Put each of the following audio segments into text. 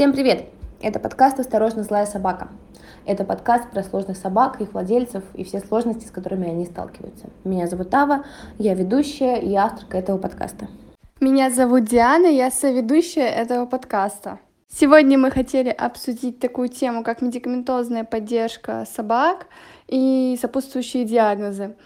Всем привет! Это подкаст «Осторожно, злая собака». Это подкаст про сложных собак, их владельцев и все сложности, с которыми они сталкиваются. Меня зовут Ава, я ведущая и авторка этого подкаста. Меня зовут Диана, я соведущая этого подкаста. Сегодня мы хотели обсудить такую тему, как медикаментозная поддержка собак и сопутствующие диагнозы.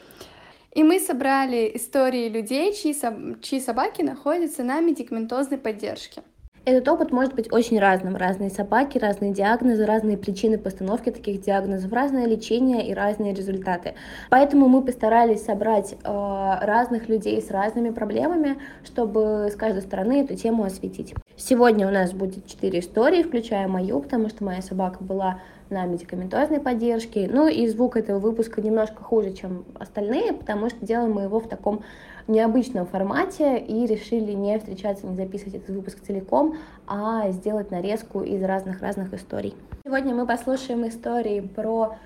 И мы собрали истории людей, чьи, чьи собаки находятся на медикаментозной поддержке. Этот опыт может быть очень разным. Разные собаки, разные диагнозы, разные причины постановки таких диагнозов, разное лечение и разные результаты. Поэтому мы постарались собрать э, разных людей с разными проблемами, чтобы с каждой стороны эту тему осветить. Сегодня у нас будет четыре истории, включая мою, потому что моя собака была на медикаментозной поддержке. Ну и звук этого выпуска немножко хуже, чем остальные, потому что делаем мы его в таком необычном формате и решили не встречаться, не записывать этот выпуск целиком, а сделать нарезку из разных-разных историй. Сегодня мы послушаем истории про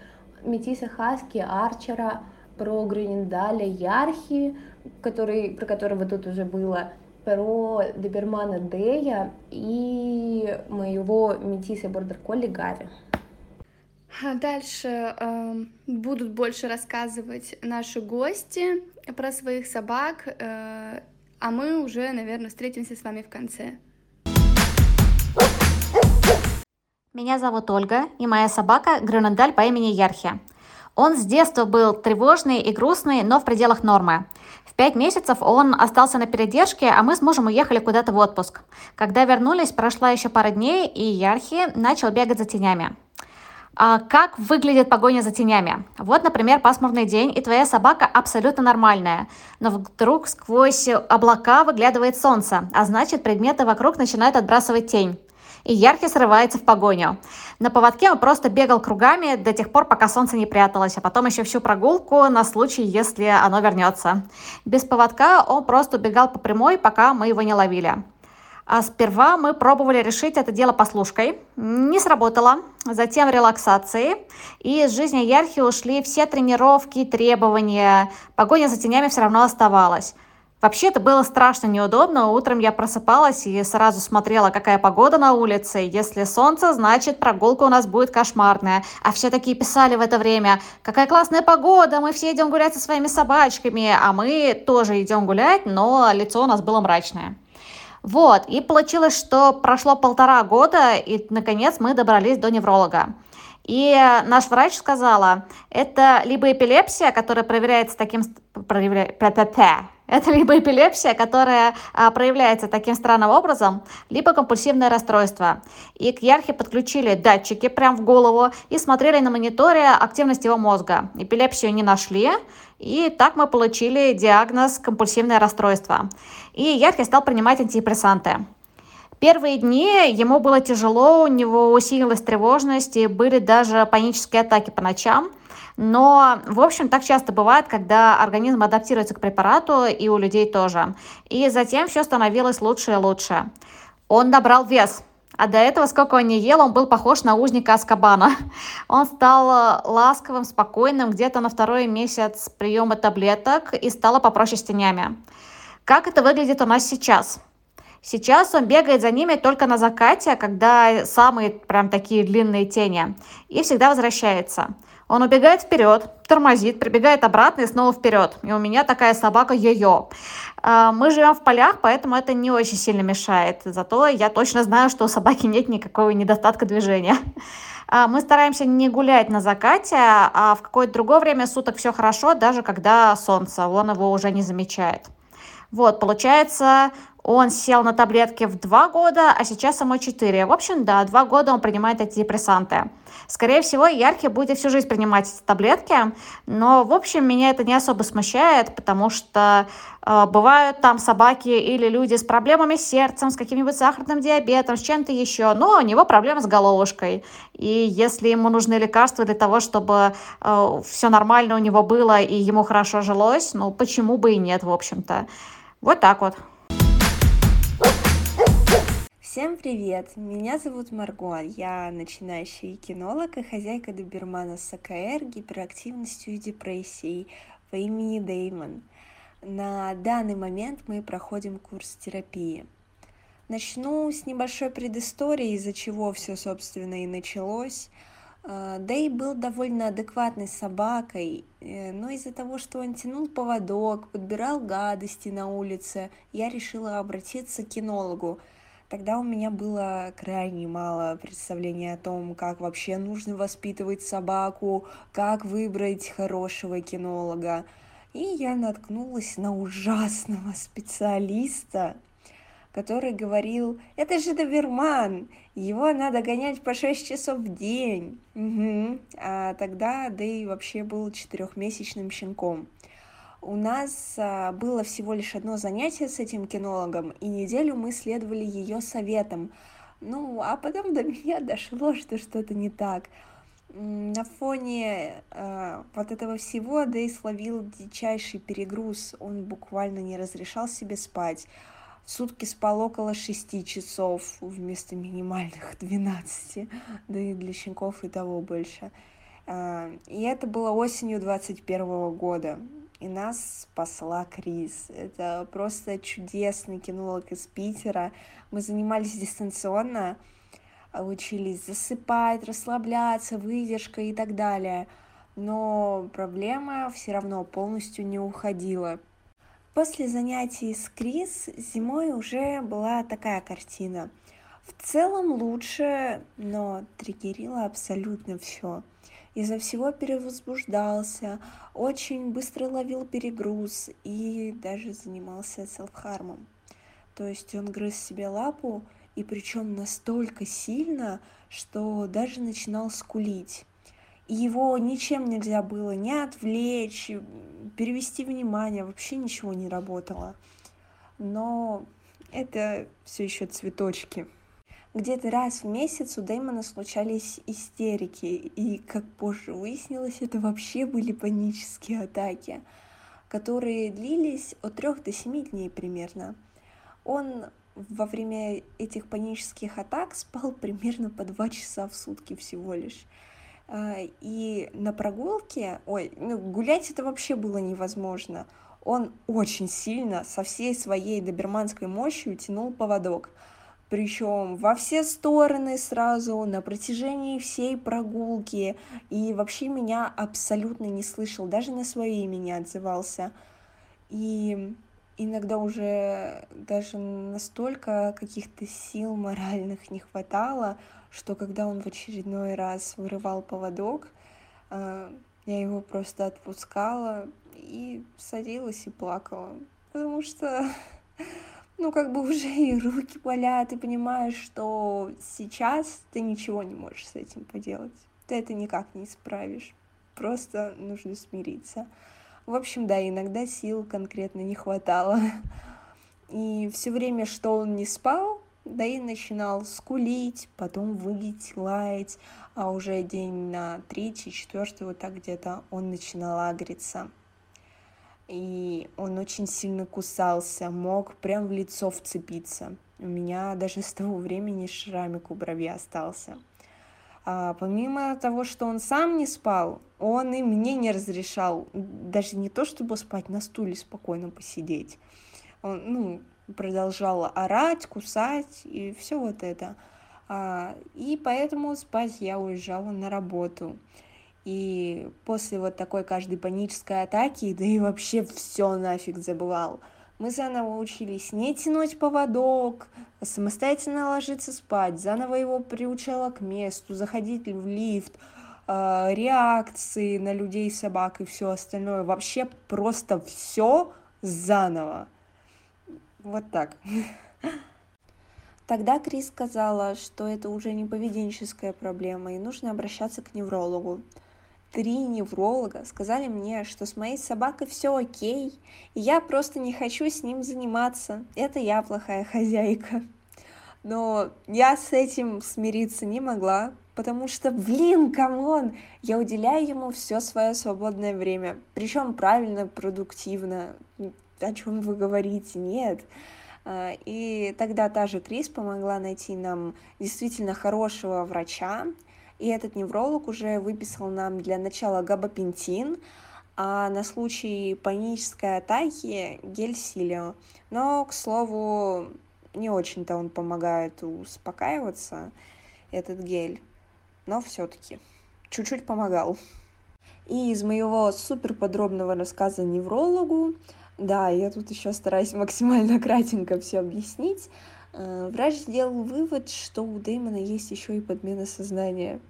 Метиса Хаски, Арчера, про Грюниндаля, Ярхи, который, про которого тут уже было, про Добермана Дея и моего Метиса Бордер Колли Гарри. Дальше э, будут больше рассказывать наши гости про своих собак, э, а мы уже, наверное, встретимся с вами в конце. Меня зовут Ольга, и моя собака Грюнендаль по имени Ярхи. Он с детства был тревожный и грустный, но в пределах нормы. Пять месяцев он остался на передержке, а мы с мужем уехали куда-то в отпуск. Когда вернулись, прошла еще пара дней, и Ярхи начал бегать за тенями. А как выглядит погоня за тенями? Вот, например, пасмурный день, и твоя собака абсолютно нормальная, но вдруг сквозь облака выглядывает солнце, а значит предметы вокруг начинают отбрасывать тень. И яркий срывается в погоню. На поводке он просто бегал кругами до тех пор, пока солнце не пряталось, а потом еще всю прогулку на случай, если оно вернется. Без поводка он просто убегал по прямой, пока мы его не ловили. А сперва мы пробовали решить это дело послушкой. Не сработало. Затем релаксацией. И из жизни Ярхи ушли все тренировки, требования. Погоня за тенями все равно оставалась. Вообще это было страшно неудобно. Утром я просыпалась и сразу смотрела, какая погода на улице. Если солнце, значит прогулка у нас будет кошмарная. А все такие писали в это время, какая классная погода, мы все идем гулять со своими собачками. А мы тоже идем гулять, но лицо у нас было мрачное. Вот, и получилось, что прошло полтора года, и наконец мы добрались до невролога. И наш врач сказала, это либо эпилепсия, которая проверяется таким... Проявля... Это либо эпилепсия, которая а, проявляется таким странным образом, либо компульсивное расстройство. И к Ярхе подключили датчики прямо в голову и смотрели на мониторе активность его мозга. Эпилепсию не нашли, и так мы получили диагноз компульсивное расстройство. И Ярхе стал принимать антидепрессанты. Первые дни ему было тяжело, у него усилилась тревожность, и были даже панические атаки по ночам. Но, в общем, так часто бывает, когда организм адаптируется к препарату, и у людей тоже. И затем все становилось лучше и лучше. Он набрал вес, а до этого, сколько он не ел, он был похож на узника Аскабана. Он стал ласковым, спокойным где-то на второй месяц приема таблеток и стало попроще с тенями. Как это выглядит у нас сейчас? Сейчас он бегает за ними только на закате, когда самые прям такие длинные тени, и всегда возвращается. Он убегает вперед, тормозит, прибегает обратно и снова вперед. И у меня такая собака йо-йо. А, мы живем в полях, поэтому это не очень сильно мешает. Зато я точно знаю, что у собаки нет никакого недостатка движения. А, мы стараемся не гулять на закате, а в какое-то другое время суток все хорошо, даже когда солнце, он его уже не замечает. Вот, получается, он сел на таблетки в два года, а сейчас ему четыре. В общем, да, два года он принимает антидепрессанты. Скорее всего, Яркий будет всю жизнь принимать эти таблетки, но, в общем, меня это не особо смущает, потому что э, бывают там собаки или люди с проблемами с сердцем, с каким-нибудь сахарным диабетом, с чем-то еще, но у него проблемы с головушкой. И если ему нужны лекарства для того, чтобы э, все нормально у него было и ему хорошо жилось, ну, почему бы и нет, в общем-то. Вот так вот. Всем привет! Меня зовут Марго, я начинающий кинолог и хозяйка добермана с АКР, гиперактивностью и депрессией по имени Деймон. На данный момент мы проходим курс терапии. Начну с небольшой предыстории, из-за чего все, собственно, и началось. А, Дэй был довольно адекватной собакой, э, но из-за того, что он тянул поводок, подбирал гадости на улице, я решила обратиться к кинологу. Тогда у меня было крайне мало представления о том, как вообще нужно воспитывать собаку, как выбрать хорошего кинолога. И я наткнулась на ужасного специалиста, который говорил, это же доберман, его надо гонять по 6 часов в день. Угу. А тогда Дэй вообще был четырехмесячным щенком. У нас а, было всего лишь одно занятие с этим кинологом, и неделю мы следовали ее советам. Ну, а потом до меня дошло, что что-то не так. На фоне э, вот этого всего Дэй словил дичайший перегруз. Он буквально не разрешал себе спать. В сутки спал около 6 часов вместо минимальных 12, да и для щенков и того больше. Э, и это было осенью 21 года и нас спасла Крис. Это просто чудесный кинолог из Питера. Мы занимались дистанционно, учились засыпать, расслабляться, выдержка и так далее. Но проблема все равно полностью не уходила. После занятий с Крис зимой уже была такая картина. В целом лучше, но триггерило абсолютно все из-за всего перевозбуждался, очень быстро ловил перегруз и даже занимался селфхармом. То есть он грыз себе лапу, и причем настолько сильно, что даже начинал скулить. И его ничем нельзя было не отвлечь, перевести внимание, вообще ничего не работало. Но это все еще цветочки где-то раз в месяц у Дэймона случались истерики, и, как позже выяснилось, это вообще были панические атаки, которые длились от трех до семи дней примерно. Он во время этих панических атак спал примерно по два часа в сутки всего лишь. А, и на прогулке, ой, ну, гулять это вообще было невозможно. Он очень сильно, со всей своей доберманской мощью тянул поводок — причем во все стороны сразу, на протяжении всей прогулки, и вообще меня абсолютно не слышал, даже на свое имя не отзывался. И иногда уже даже настолько каких-то сил моральных не хватало, что когда он в очередной раз вырывал поводок, э, я его просто отпускала и садилась и плакала, потому что ну, как бы уже и руки болят, и понимаешь, что сейчас ты ничего не можешь с этим поделать. Ты это никак не исправишь. Просто нужно смириться. В общем, да, иногда сил конкретно не хватало. И все время, что он не спал, да и начинал скулить, потом вылить, лаять, а уже день на третий, четвертый, вот так где-то он начинал агриться и он очень сильно кусался, мог прям в лицо вцепиться. У меня даже с того времени шрамик у брови остался. А помимо того, что он сам не спал, он и мне не разрешал даже не то, чтобы спать, на стуле спокойно посидеть. Он, ну, продолжал орать, кусать и все вот это. А, и поэтому спать я уезжала на работу. И после вот такой каждой панической атаки, да и вообще все нафиг забывал. Мы заново учились не тянуть поводок, а самостоятельно ложиться спать, заново его приучала к месту, заходить в лифт, э, реакции на людей, собак и все остальное. Вообще просто все заново. Вот так. Тогда Крис сказала, что это уже не поведенческая проблема, и нужно обращаться к неврологу три невролога сказали мне, что с моей собакой все окей, и я просто не хочу с ним заниматься. Это я плохая хозяйка. Но я с этим смириться не могла, потому что, блин, come on, я уделяю ему все свое свободное время, причем правильно, продуктивно. О чем вы говорите? Нет. А, и тогда та же Крис помогла найти нам действительно хорошего врача, и этот невролог уже выписал нам для начала габапентин, а на случай панической атаки гель силио. Но, к слову, не очень-то он помогает успокаиваться, этот гель, но все-таки чуть-чуть помогал. И из моего супер подробного рассказа неврологу, да, я тут еще стараюсь максимально кратенько все объяснить, врач сделал вывод, что у Дэймона есть еще и подмена сознания.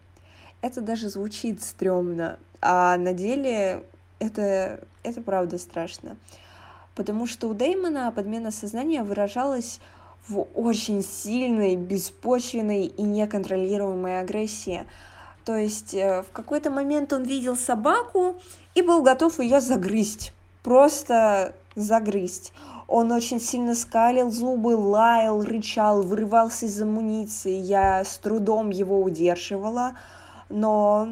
Это даже звучит стрёмно, а на деле это, это правда страшно. Потому что у Дэймона подмена сознания выражалась в очень сильной, беспочвенной и неконтролируемой агрессии. То есть э, в какой-то момент он видел собаку и был готов ее загрызть. Просто загрызть. Он очень сильно скалил зубы, лаял, рычал, вырывался из амуниции. Я с трудом его удерживала, но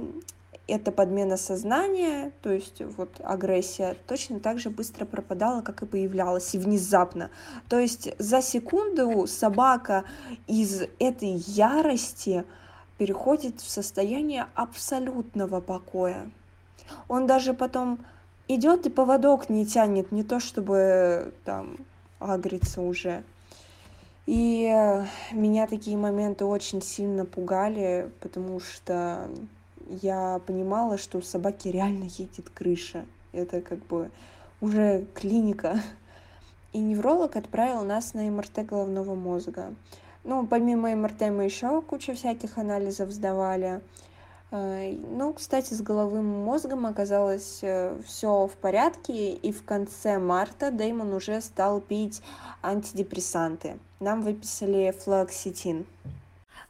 эта подмена сознания, то есть вот агрессия, точно так же быстро пропадала, как и появлялась, и внезапно. То есть за секунду собака из этой ярости переходит в состояние абсолютного покоя. Он даже потом идет и поводок не тянет, не то чтобы там агриться уже. И меня такие моменты очень сильно пугали, потому что я понимала, что у собаки реально едет крыша. Это как бы уже клиника. И невролог отправил нас на МРТ головного мозга. Ну, помимо МРТ мы еще кучу всяких анализов сдавали. Э, ну, кстати, с головым мозгом оказалось э, все в порядке, и в конце марта Дэймон уже стал пить антидепрессанты. Нам выписали флоксетин.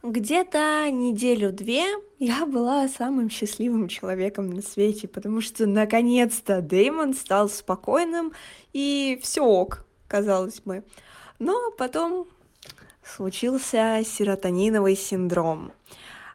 Где-то неделю-две я была самым счастливым человеком на свете, потому что наконец-то Дэймон стал спокойным, и все ок, казалось бы. Но потом случился серотониновый синдром.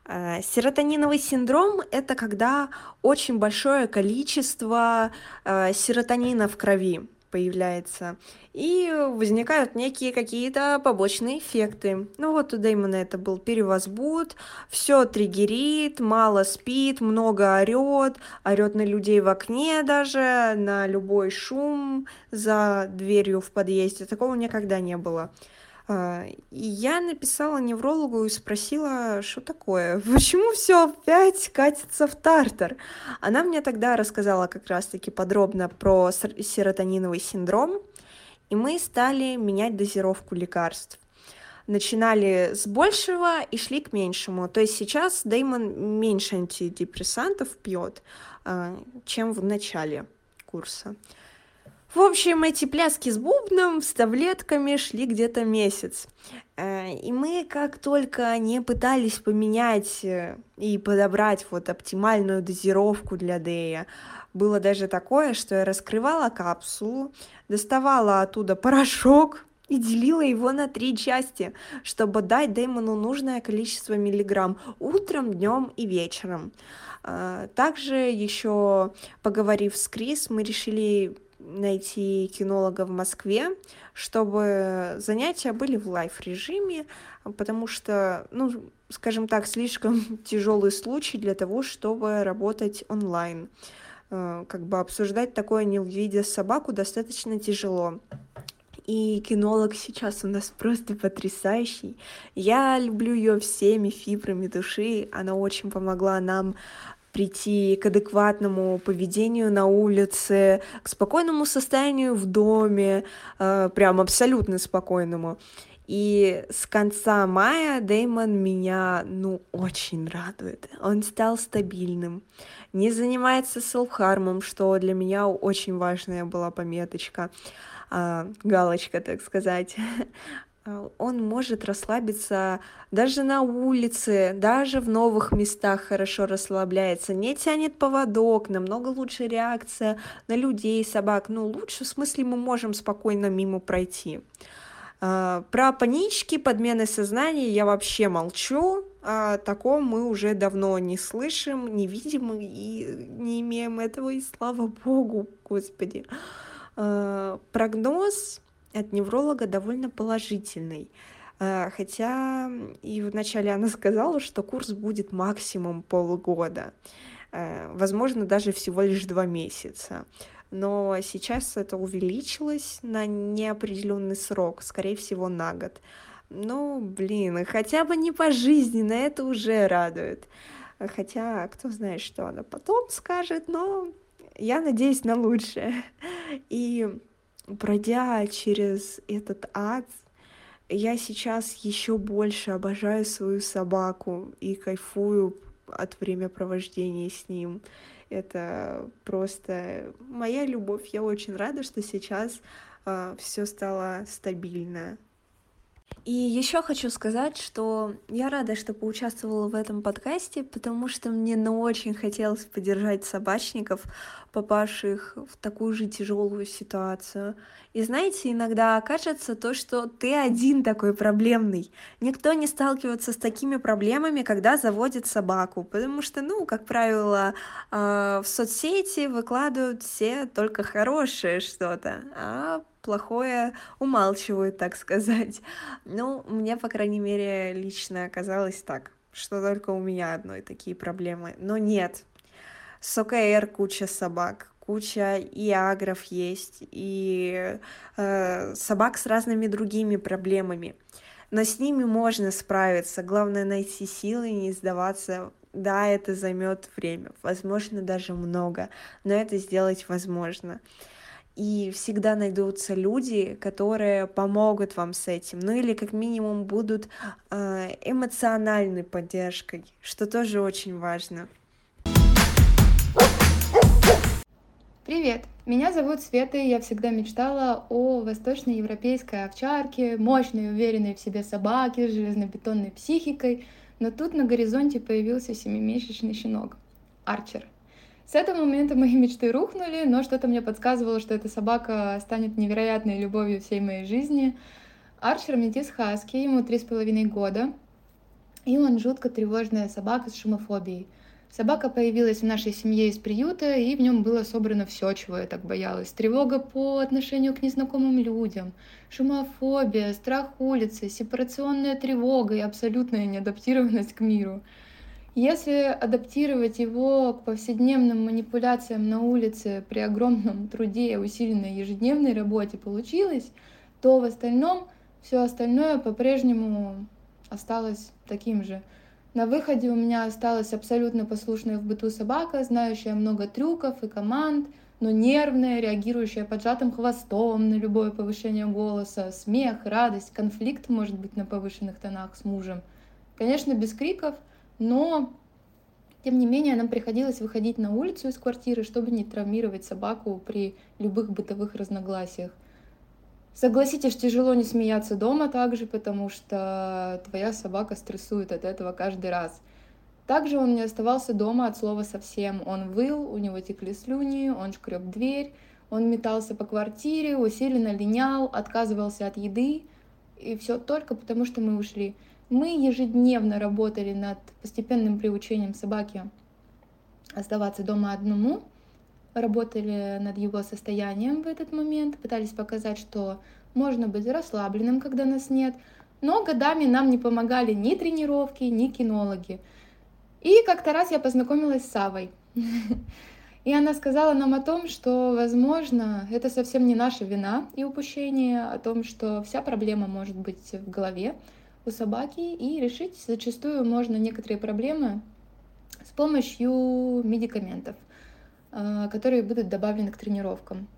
Э, серотониновый синдром – это когда очень большое количество э, серотонина в крови появляется, и возникают некие какие-то побочные эффекты. Ну вот у Дэймона это был перевозбуд, все триггерит, мало спит, много орет, орет на людей в окне даже, на любой шум за дверью в подъезде. Такого никогда не было. А, и я написала неврологу и спросила, что такое, почему все опять катится в тартар. Она мне тогда рассказала как раз-таки подробно про серотониновый синдром, и мы стали менять дозировку лекарств. Начинали с большего и шли к меньшему. То есть сейчас Дэймон меньше антидепрессантов пьет, а, чем в начале курса. В общем, эти пляски с бубном, с таблетками шли где-то месяц. Э, и мы как только не пытались поменять э, и подобрать вот оптимальную дозировку для Дея, было даже такое, что я раскрывала капсулу, доставала оттуда порошок, и делила его на три части, чтобы дать Дэймону нужное количество миллиграмм утром, днем и вечером. Э, также еще поговорив с Крис, мы решили найти кинолога в Москве, чтобы занятия были в лайф-режиме, потому что, ну, скажем так, слишком тяжелый случай для того, чтобы работать онлайн. Э, как бы обсуждать такое, не увидя собаку, достаточно тяжело. И кинолог сейчас у нас просто потрясающий. Я люблю ее всеми фибрами души. Она очень помогла нам прийти к адекватному поведению на улице, к спокойному состоянию в доме, э, прям абсолютно спокойному. И с конца мая Деймон меня, ну, очень радует. Он стал стабильным, не занимается селфхармом, что для меня очень важная была пометочка, а, галочка, так сказать. А, он может расслабиться даже на улице, даже в новых местах хорошо расслабляется, не тянет поводок, намного лучше реакция на людей, собак. Ну, лучше, в смысле, мы можем спокойно мимо пройти. А, про панички, подмены сознания я вообще молчу. О таком мы уже давно не слышим, не видим и не имеем этого, и слава богу, господи. А, прогноз от невролога довольно положительный. Э, хотя и вначале она сказала, что курс будет максимум полгода, э, возможно, даже всего лишь два месяца. но сейчас это увеличилось на неопределенный срок, скорее всего, на год. Ну, блин, хотя бы не пожизненно, это уже радует. Хотя, кто знает, что она потом скажет, но я надеюсь на лучшее. И пройдя через этот ад, я сейчас еще больше обожаю свою собаку и кайфую от времяпровождения с ним. Это просто моя любовь. Я очень рада, что сейчас э, а, все стало стабильно. И еще хочу сказать, что я рада, что поучаствовала в этом подкасте, потому что мне ну, очень хотелось поддержать собачников, попавших в такую же тяжелую ситуацию. И знаете, иногда кажется то, что ты один такой проблемный. Никто не сталкивается с такими проблемами, когда заводит собаку, потому что, ну, как правило, э, в соцсети выкладывают все только хорошее что-то, а плохое умалчивают, так сказать. Ну, мне, по крайней мере, лично оказалось так, что только у меня одной такие проблемы. Но нет, с ОКР куча собак, куча и агров есть, и э, собак с разными другими проблемами. Но с ними можно справиться. Главное найти силы и не сдаваться. Да, это займет время, возможно, даже много, но это сделать возможно и всегда найдутся люди, которые помогут вам с этим, ну или как минимум будут э, эмоциональной поддержкой, что тоже очень важно. Привет, меня зовут Света, и я всегда мечтала о восточноевропейской овчарке, мощной, уверенной в себе собаке с железнобетонной психикой, но тут на горизонте появился семимесячный щенок, Арчер. С этого момента мои мечты рухнули, но что-то мне подсказывало, что эта собака станет невероятной любовью всей моей жизни. Арчер метис хаски, ему три с половиной года, и он жутко тревожная собака с шумофобией. Собака появилась в нашей семье из приюта, и в нем было собрано все, чего я так боялась. Тревога по отношению к незнакомым людям, шумофобия, страх улицы, сепарационная тревога и абсолютная неадаптированность к миру. Если адаптировать его к повседневным манипуляциям на улице при огромном труде и усиленной ежедневной работе получилось, то в остальном все остальное по-прежнему осталось таким же. На выходе у меня осталась абсолютно послушная в быту собака, знающая много трюков и команд, но нервная, реагирующая поджатым хвостом на любое повышение голоса, смех, радость, конфликт, может быть, на повышенных тонах с мужем. Конечно, без криков — но тем не менее, нам приходилось выходить на улицу из квартиры, чтобы не травмировать собаку при любых бытовых разногласиях. Согласитесь, тяжело не смеяться дома также, потому что твоя собака стрессует от этого каждый раз. Также он не оставался дома от слова совсем. Он выл, у него текли слюни, он шкреб дверь, он метался по квартире, усиленно линял, отказывался от еды. И все только потому, что мы ушли. Мы ежедневно работали над постепенным приучением собаки оставаться дома одному, работали над его состоянием в этот момент, пытались показать, что можно быть расслабленным, когда нас нет, но годами нам не помогали ни тренировки, ни кинологи. И как-то раз я познакомилась с Савой. И она сказала нам о том, что, возможно, это совсем не наша вина и упущение, о том, что вся проблема может быть в голове, у собаки, и решить зачастую можно некоторые проблемы с помощью медикаментов, а, которые будут добавлены к тренировкам.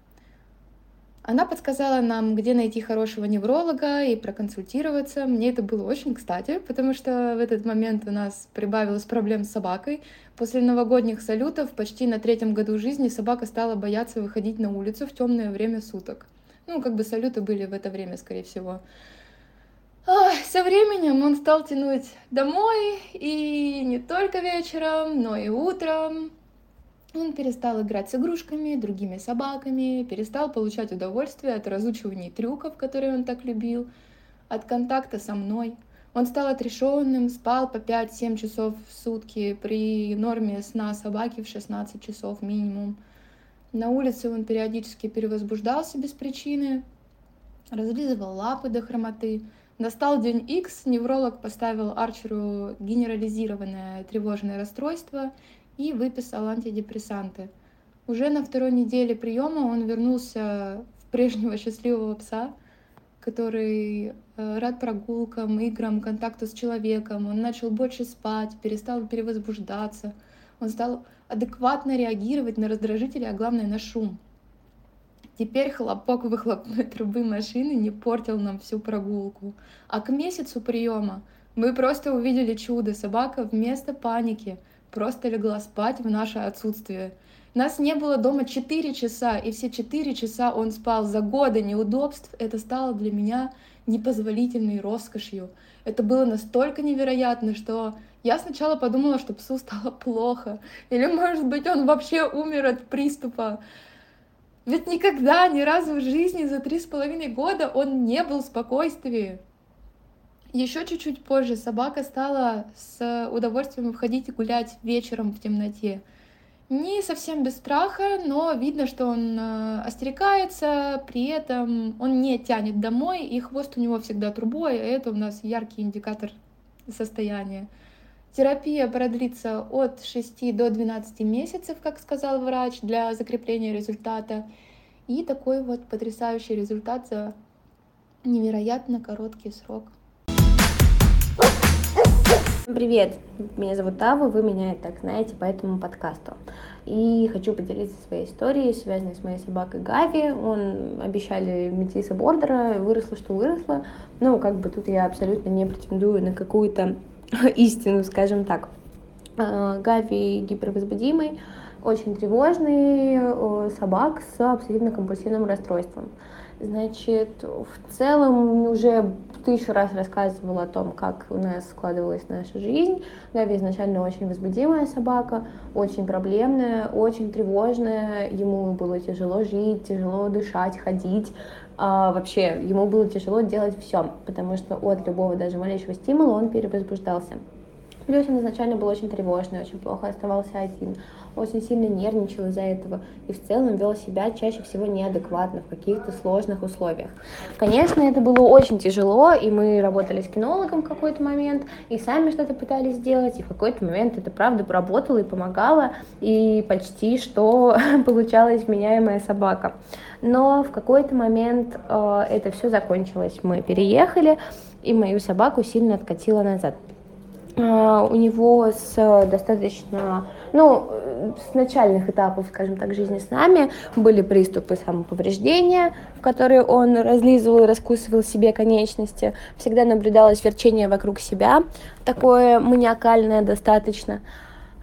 Она подсказала нам, где найти хорошего невролога и проконсультироваться. Мне это было очень кстати, потому что в этот момент у нас прибавилось проблем с собакой. После новогодних салютов почти на третьем году жизни собака стала бояться выходить на улицу в темное время суток. Ну, как бы салюты были в это время, скорее всего. Ой, со временем он стал тянуть домой, и не только вечером, но и утром. Он перестал играть с игрушками, другими собаками, перестал получать удовольствие от разучивания трюков, которые он так любил, от контакта со мной. Он стал отрешенным, спал по 5-7 часов в сутки при норме сна собаки в 16 часов минимум. На улице он периодически перевозбуждался без причины, разлизывал лапы до хромоты, Настал день X, невролог поставил Арчеру генерализированное тревожное расстройство и выписал антидепрессанты. Уже на второй неделе приема он вернулся в прежнего счастливого пса, который э, рад прогулкам, играм, контакту с человеком. Он начал больше спать, перестал перевозбуждаться. Он стал адекватно реагировать на раздражители, а главное на шум. Теперь хлопок выхлопной трубы машины не портил нам всю прогулку. А к месяцу приема мы просто увидели чудо. Собака вместо паники просто легла спать в наше отсутствие. Нас не было дома 4 часа, и все 4 часа он спал. За годы неудобств это стало для меня непозволительной роскошью. Это было настолько невероятно, что я сначала подумала, что псу стало плохо. Или, может быть, он вообще умер от приступа. Ведь никогда, ни разу в жизни за три с половиной года он не был в спокойствии. Еще чуть-чуть позже собака стала с удовольствием входить и гулять вечером в темноте. Не совсем без страха, но видно, что он э, остерегается, при этом он не тянет домой, и хвост у него всегда трубой, а это у нас яркий индикатор состояния. Терапия продлится от 6 до 12 месяцев, как сказал врач, для закрепления результата. И такой вот потрясающий результат за невероятно короткий срок. Привет, меня зовут Ава, вы меня так знаете по этому подкасту. И хочу поделиться своей историей, связанной с моей собакой Гави. Он обещали метиса бордера, выросло, что выросло. Ну, как бы тут я абсолютно не претендую на какую-то истину, скажем так. А, Гави гипервозбудимый, очень тревожный собак с обсессивно-компульсивным расстройством. Значит, в целом уже тысячу раз рассказывала о том, как у нас складывалась наша жизнь. Гави изначально очень возбудимая собака, очень проблемная, очень тревожная. Ему было тяжело жить, тяжело дышать, ходить. А вообще, ему было тяжело делать все, потому что от любого даже малейшего стимула он перевозбуждался. Плюс он изначально был очень тревожный, очень плохо оставался один очень сильно нервничал из-за этого и в целом вел себя чаще всего неадекватно в каких-то сложных условиях. Конечно, это было очень тяжело, и мы работали с кинологом в какой-то момент, и сами что-то пытались сделать, и в какой-то момент это правда работало и помогало, и почти что получалась меняемая собака. Но в какой-то момент э, это все закончилось. Мы переехали, и мою собаку сильно откатило назад. Э, у него с достаточно ну, с начальных этапов, скажем так, жизни с нами были приступы самоповреждения, в которые он разлизывал и раскусывал себе конечности. Всегда наблюдалось верчение вокруг себя, такое маниакальное достаточно.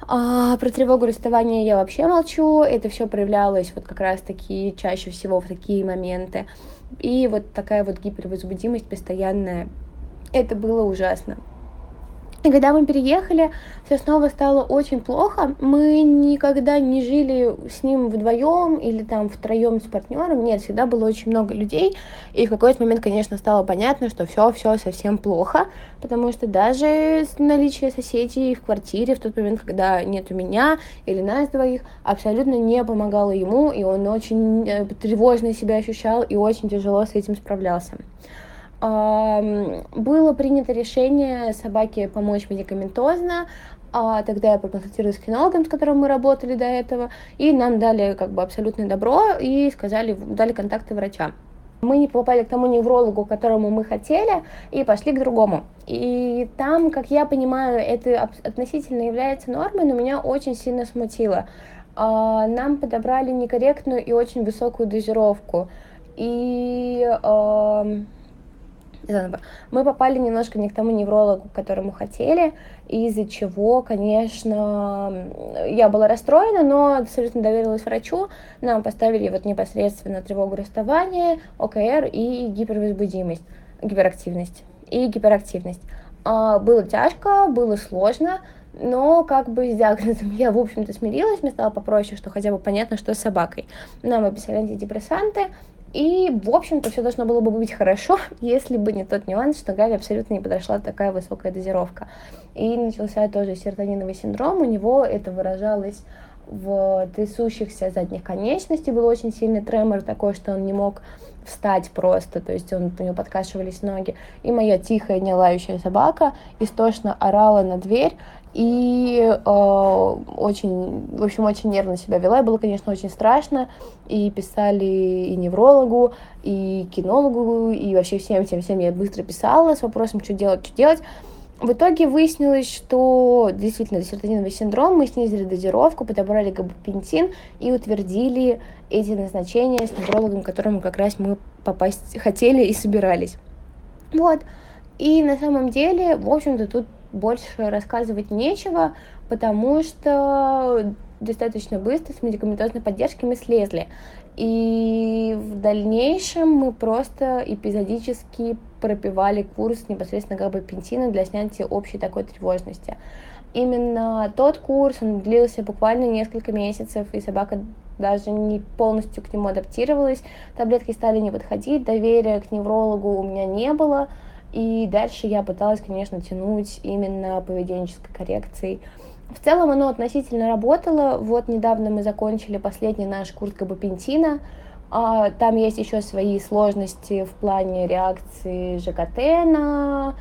А про тревогу расставания я вообще молчу. Это все проявлялось вот как раз-таки чаще всего в такие моменты. И вот такая вот гипервозбудимость постоянная. Это было ужасно. И когда мы переехали, все снова стало очень плохо. Мы никогда не жили с ним вдвоем или там втроем с партнером. Нет, всегда было очень много людей. И в какой-то момент, конечно, стало понятно, что все, все совсем плохо, потому что даже наличие соседей в квартире в тот момент, когда нет у меня или нас двоих, абсолютно не помогало ему, и он очень э, тревожно себя ощущал и очень тяжело с этим справлялся было принято решение собаке помочь медикаментозно, а тогда я проконсультировалась с кинологом, с которым мы работали до этого, и нам дали как бы абсолютное добро и сказали, дали контакты врача. Мы не попали к тому неврологу, которому мы хотели, и пошли к другому. И там, как я понимаю, это относительно является нормой, но меня очень сильно смутило. А, нам подобрали некорректную и очень высокую дозировку. И заново. Мы попали немножко не к тому неврологу, которому хотели, из-за чего, конечно, я была расстроена, но абсолютно доверилась врачу. Нам поставили вот непосредственно тревогу расставания, ОКР и гипервозбудимость, гиперактивность и гиперактивность. А, было тяжко, было сложно, но как бы с диагнозом я, в общем-то, смирилась, мне стало попроще, что хотя бы понятно, что с собакой. Нам выписали антидепрессанты, и, в общем-то, все должно было бы быть хорошо, если бы не тот нюанс, что Гави абсолютно не подошла такая высокая дозировка. И начался тоже серотониновый синдром. У него это выражалось в трясущихся задних конечностей. Был очень сильный тремор такой, что он не мог встать просто, то есть он, у него подкашивались ноги. И моя тихая, не лающая собака истошно орала на дверь, и э, очень, в общем, очень нервно себя вела, и было, конечно, очень страшно, и писали и неврологу, и кинологу, и вообще всем, всем, всем я быстро писала с вопросом, что делать, что делать. В итоге выяснилось, что действительно диссертативный синдром, мы снизили дозировку, подобрали габапентин и утвердили эти назначения с неврологом, к которому как раз мы попасть хотели и собирались. Вот. И на самом деле, в общем-то, тут больше рассказывать нечего, потому что достаточно быстро с медикаментозной поддержкой мы слезли. И в дальнейшем мы просто эпизодически пропивали курс непосредственно габапентина для снятия общей такой тревожности. Именно тот курс, он длился буквально несколько месяцев, и собака даже не полностью к нему адаптировалась, таблетки стали не подходить, доверия к неврологу у меня не было, и дальше я пыталась, конечно, тянуть именно поведенческой коррекцией, в целом оно относительно работало. Вот недавно мы закончили последний наш курс габапентина. А, там есть еще свои сложности в плане реакции ЖКТ на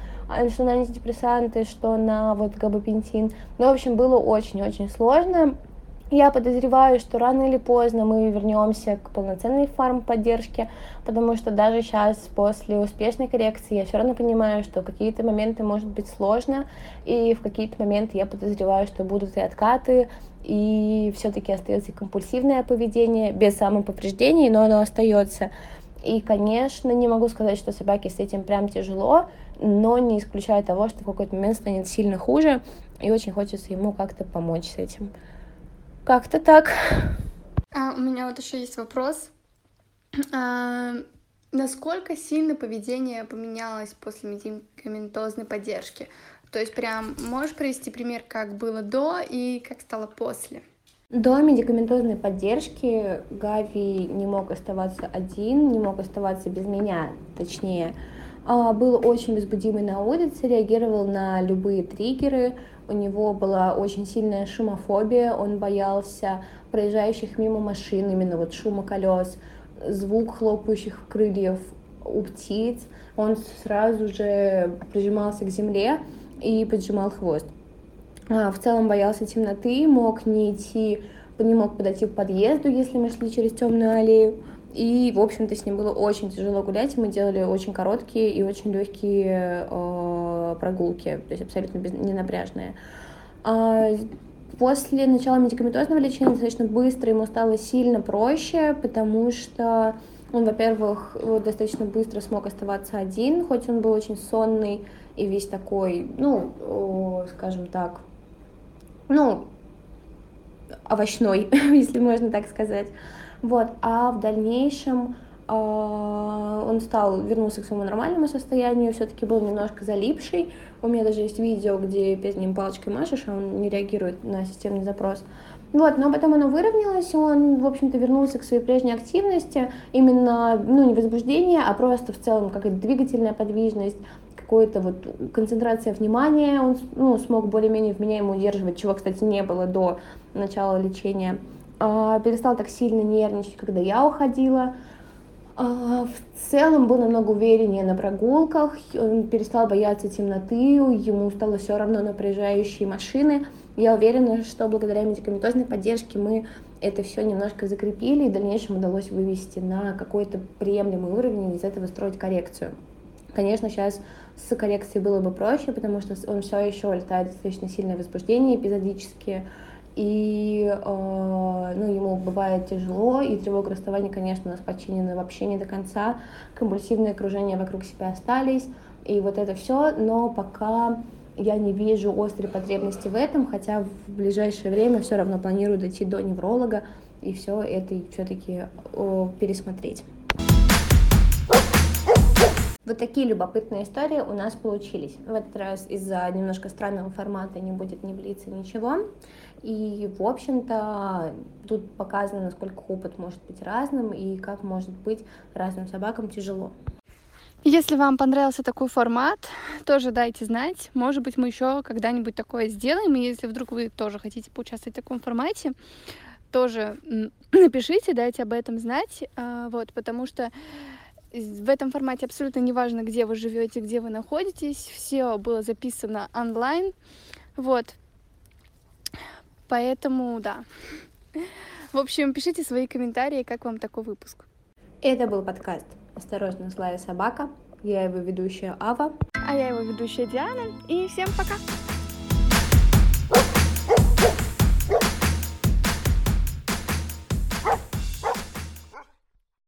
что на антидепрессанты, что на вот габапентин. Ну, в общем, было очень-очень сложно. Я подозреваю, что рано или поздно мы вернемся к полноценной фармподдержке, потому что даже сейчас, после успешной коррекции, я все равно понимаю, что какие-то моменты может быть сложно, и в какие-то моменты я подозреваю, что будут и откаты, и все-таки остается компульсивное поведение без самоповреждений, но оно остается. И, конечно, не могу сказать, что собаке с этим прям тяжело, но не исключаю того, что в какой-то момент станет сильно хуже, и очень хочется ему как-то помочь с этим. Как-то так. А, у меня вот еще есть вопрос. А, насколько сильно поведение поменялось после медикаментозной поддержки? То есть прям можешь привести пример, как было до и как стало после? До медикаментозной поддержки Гави не мог оставаться один, не мог оставаться без меня, точнее. А, был очень возбудимый на улице, реагировал на любые триггеры, у него была очень сильная шумофобия, он боялся проезжающих мимо машин, именно вот шума колес, звук хлопающих крыльев у птиц, он сразу же прижимался к земле и поджимал хвост. А, в целом боялся темноты, мог не идти, не мог подойти к подъезду, если мы шли через темную аллею. И, в общем-то, с ним было очень тяжело гулять. Мы делали очень короткие и очень легкие э, прогулки, то есть абсолютно без, ненапряжные. А после начала медикаментозного лечения достаточно быстро ему стало сильно проще, потому что он, во-первых, достаточно быстро смог оставаться один, хоть он был очень сонный и весь такой, ну, скажем так, ну, овощной, если можно так сказать. Вот, а в дальнейшем э, он стал, вернулся к своему нормальному состоянию, все-таки был немножко залипший. У меня даже есть видео, где перед ним палочкой машешь, а он не реагирует на системный запрос. Вот, но потом оно выровнялось, он, в общем-то, вернулся к своей прежней активности, именно, ну, не возбуждение, а просто в целом какая-то двигательная подвижность, какая-то вот концентрация внимания, он ну, смог более-менее вменяемо удерживать, чего, кстати, не было до начала лечения. А, перестал так сильно нервничать, когда я уходила. А, в целом был намного увереннее на прогулках, он перестал бояться темноты, ему стало все равно на проезжающие машины. Я уверена, что благодаря медикаментозной поддержке мы это все немножко закрепили, и в дальнейшем удалось вывести на какой-то приемлемый уровень и из этого строить коррекцию. Конечно, сейчас с коррекцией было бы проще, потому что он все еще летает достаточно сильное возбуждение эпизодически, и э, ну, ему бывает тяжело, и тревога расставания, конечно, у нас подчинена вообще не до конца, компульсивные окружения вокруг себя остались, и вот это все, но пока я не вижу острой потребности в этом, хотя в ближайшее время все равно планирую дойти до невролога и все это все-таки пересмотреть. Вот такие любопытные истории у нас получились. В этот раз из-за немножко странного формата не будет ни блица, ничего. И, в общем-то, тут показано, насколько опыт может быть разным и как может быть разным собакам тяжело. Если вам понравился такой формат, тоже дайте знать. Может быть, мы еще когда-нибудь такое сделаем. И если вдруг вы тоже хотите поучаствовать в таком формате, тоже напишите, дайте об этом знать. А, вот, потому что в этом формате абсолютно не важно, где вы живете, где вы находитесь. Все было записано онлайн. Вот. Поэтому, да. В общем, пишите свои комментарии, как вам такой выпуск. Это был подкаст «Осторожно, злая собака». Я его ведущая Ава. А я его ведущая Диана. И всем пока!